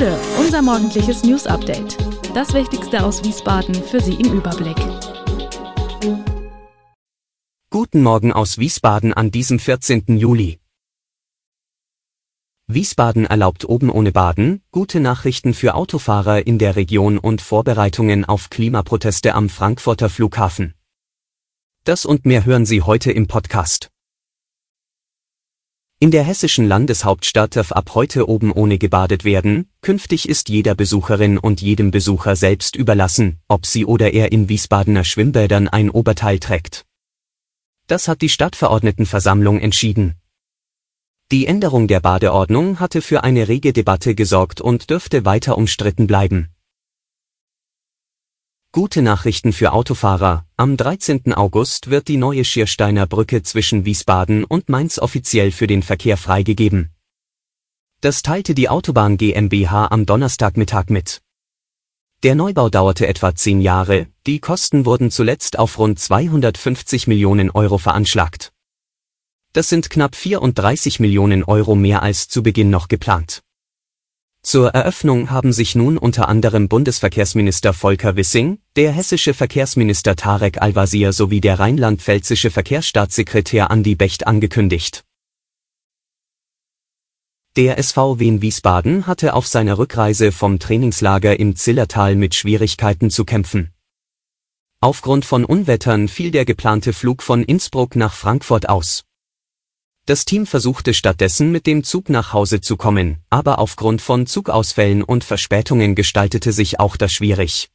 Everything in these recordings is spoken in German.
Bude, unser morgendliches News Update. Das Wichtigste aus Wiesbaden für Sie im Überblick. Guten Morgen aus Wiesbaden an diesem 14. Juli. Wiesbaden erlaubt oben ohne Baden, gute Nachrichten für Autofahrer in der Region und Vorbereitungen auf Klimaproteste am Frankfurter Flughafen. Das und mehr hören Sie heute im Podcast. In der hessischen Landeshauptstadt darf ab heute oben ohne gebadet werden, künftig ist jeder Besucherin und jedem Besucher selbst überlassen, ob sie oder er in Wiesbadener Schwimmbädern ein Oberteil trägt. Das hat die Stadtverordnetenversammlung entschieden. Die Änderung der Badeordnung hatte für eine rege Debatte gesorgt und dürfte weiter umstritten bleiben. Gute Nachrichten für Autofahrer. Am 13. August wird die neue Schiersteiner Brücke zwischen Wiesbaden und Mainz offiziell für den Verkehr freigegeben. Das teilte die Autobahn GmbH am Donnerstagmittag mit. Der Neubau dauerte etwa zehn Jahre, die Kosten wurden zuletzt auf rund 250 Millionen Euro veranschlagt. Das sind knapp 34 Millionen Euro mehr als zu Beginn noch geplant. Zur Eröffnung haben sich nun unter anderem Bundesverkehrsminister Volker Wissing, der hessische Verkehrsminister Tarek Al-Wazir sowie der rheinland-pfälzische Verkehrsstaatssekretär Andi Becht angekündigt. Der SV Wien Wiesbaden hatte auf seiner Rückreise vom Trainingslager im Zillertal mit Schwierigkeiten zu kämpfen. Aufgrund von Unwettern fiel der geplante Flug von Innsbruck nach Frankfurt aus. Das Team versuchte stattdessen mit dem Zug nach Hause zu kommen, aber aufgrund von Zugausfällen und Verspätungen gestaltete sich auch das schwierig.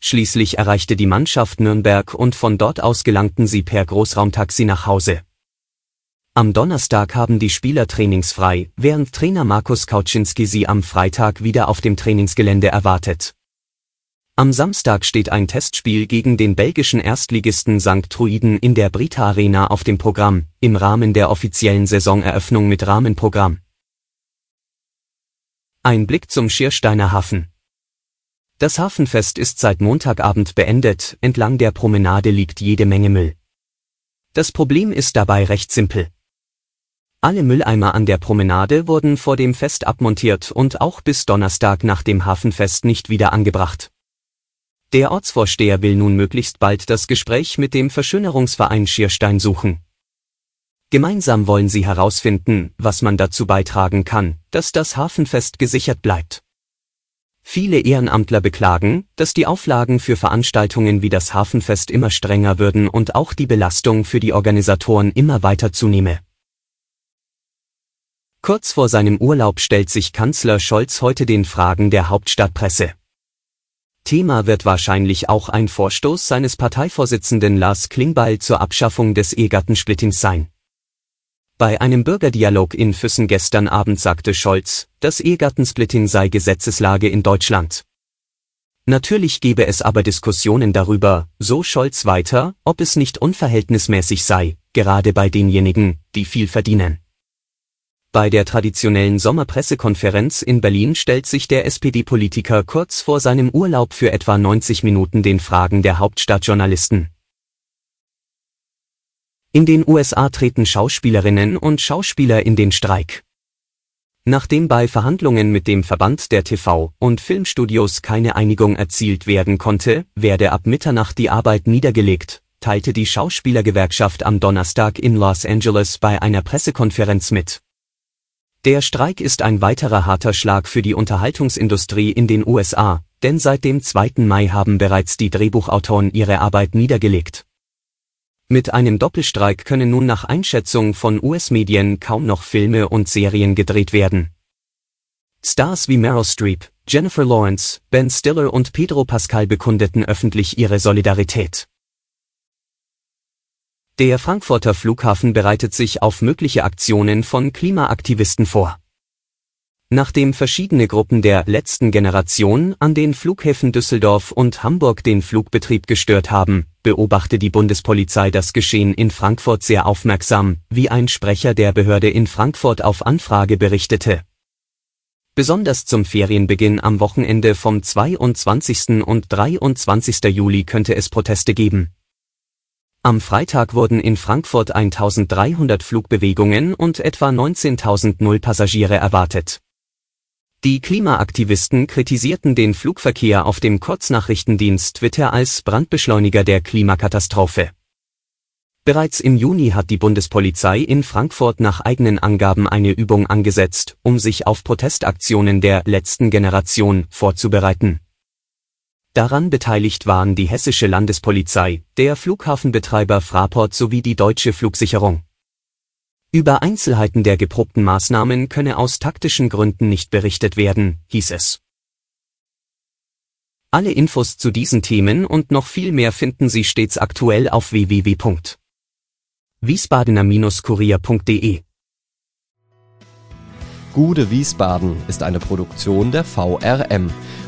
Schließlich erreichte die Mannschaft Nürnberg und von dort aus gelangten sie per Großraumtaxi nach Hause. Am Donnerstag haben die Spieler trainingsfrei, während Trainer Markus Kauczynski sie am Freitag wieder auf dem Trainingsgelände erwartet. Am Samstag steht ein Testspiel gegen den belgischen Erstligisten St. Truiden in der Brita Arena auf dem Programm, im Rahmen der offiziellen Saisoneröffnung mit Rahmenprogramm. Ein Blick zum Schiersteiner Hafen. Das Hafenfest ist seit Montagabend beendet, entlang der Promenade liegt jede Menge Müll. Das Problem ist dabei recht simpel. Alle Mülleimer an der Promenade wurden vor dem Fest abmontiert und auch bis Donnerstag nach dem Hafenfest nicht wieder angebracht. Der Ortsvorsteher will nun möglichst bald das Gespräch mit dem Verschönerungsverein Schierstein suchen. Gemeinsam wollen sie herausfinden, was man dazu beitragen kann, dass das Hafenfest gesichert bleibt. Viele Ehrenamtler beklagen, dass die Auflagen für Veranstaltungen wie das Hafenfest immer strenger würden und auch die Belastung für die Organisatoren immer weiter zunehme. Kurz vor seinem Urlaub stellt sich Kanzler Scholz heute den Fragen der Hauptstadtpresse. Thema wird wahrscheinlich auch ein Vorstoß seines Parteivorsitzenden Lars Klingbeil zur Abschaffung des Ehegattensplittings sein. Bei einem Bürgerdialog in Füssen gestern Abend sagte Scholz, das Ehegattensplitting sei Gesetzeslage in Deutschland. Natürlich gebe es aber Diskussionen darüber, so Scholz weiter, ob es nicht unverhältnismäßig sei, gerade bei denjenigen, die viel verdienen. Bei der traditionellen Sommerpressekonferenz in Berlin stellt sich der SPD-Politiker kurz vor seinem Urlaub für etwa 90 Minuten den Fragen der Hauptstadtjournalisten. In den USA treten Schauspielerinnen und Schauspieler in den Streik. Nachdem bei Verhandlungen mit dem Verband der TV- und Filmstudios keine Einigung erzielt werden konnte, werde ab Mitternacht die Arbeit niedergelegt, teilte die Schauspielergewerkschaft am Donnerstag in Los Angeles bei einer Pressekonferenz mit. Der Streik ist ein weiterer harter Schlag für die Unterhaltungsindustrie in den USA, denn seit dem 2. Mai haben bereits die Drehbuchautoren ihre Arbeit niedergelegt. Mit einem Doppelstreik können nun nach Einschätzung von US-Medien kaum noch Filme und Serien gedreht werden. Stars wie Meryl Streep, Jennifer Lawrence, Ben Stiller und Pedro Pascal bekundeten öffentlich ihre Solidarität. Der Frankfurter Flughafen bereitet sich auf mögliche Aktionen von Klimaaktivisten vor. Nachdem verschiedene Gruppen der letzten Generation an den Flughäfen Düsseldorf und Hamburg den Flugbetrieb gestört haben, beobachte die Bundespolizei das Geschehen in Frankfurt sehr aufmerksam, wie ein Sprecher der Behörde in Frankfurt auf Anfrage berichtete. Besonders zum Ferienbeginn am Wochenende vom 22. und 23. Juli könnte es Proteste geben. Am Freitag wurden in Frankfurt 1300 Flugbewegungen und etwa 19.000 Nullpassagiere erwartet. Die Klimaaktivisten kritisierten den Flugverkehr auf dem Kurznachrichtendienst Twitter als Brandbeschleuniger der Klimakatastrophe. Bereits im Juni hat die Bundespolizei in Frankfurt nach eigenen Angaben eine Übung angesetzt, um sich auf Protestaktionen der letzten Generation vorzubereiten. Daran beteiligt waren die hessische Landespolizei, der Flughafenbetreiber Fraport sowie die deutsche Flugsicherung. Über Einzelheiten der geprobten Maßnahmen könne aus taktischen Gründen nicht berichtet werden, hieß es. Alle Infos zu diesen Themen und noch viel mehr finden Sie stets aktuell auf www wiesbadener-kurier.de Gude Wiesbaden ist eine Produktion der VRM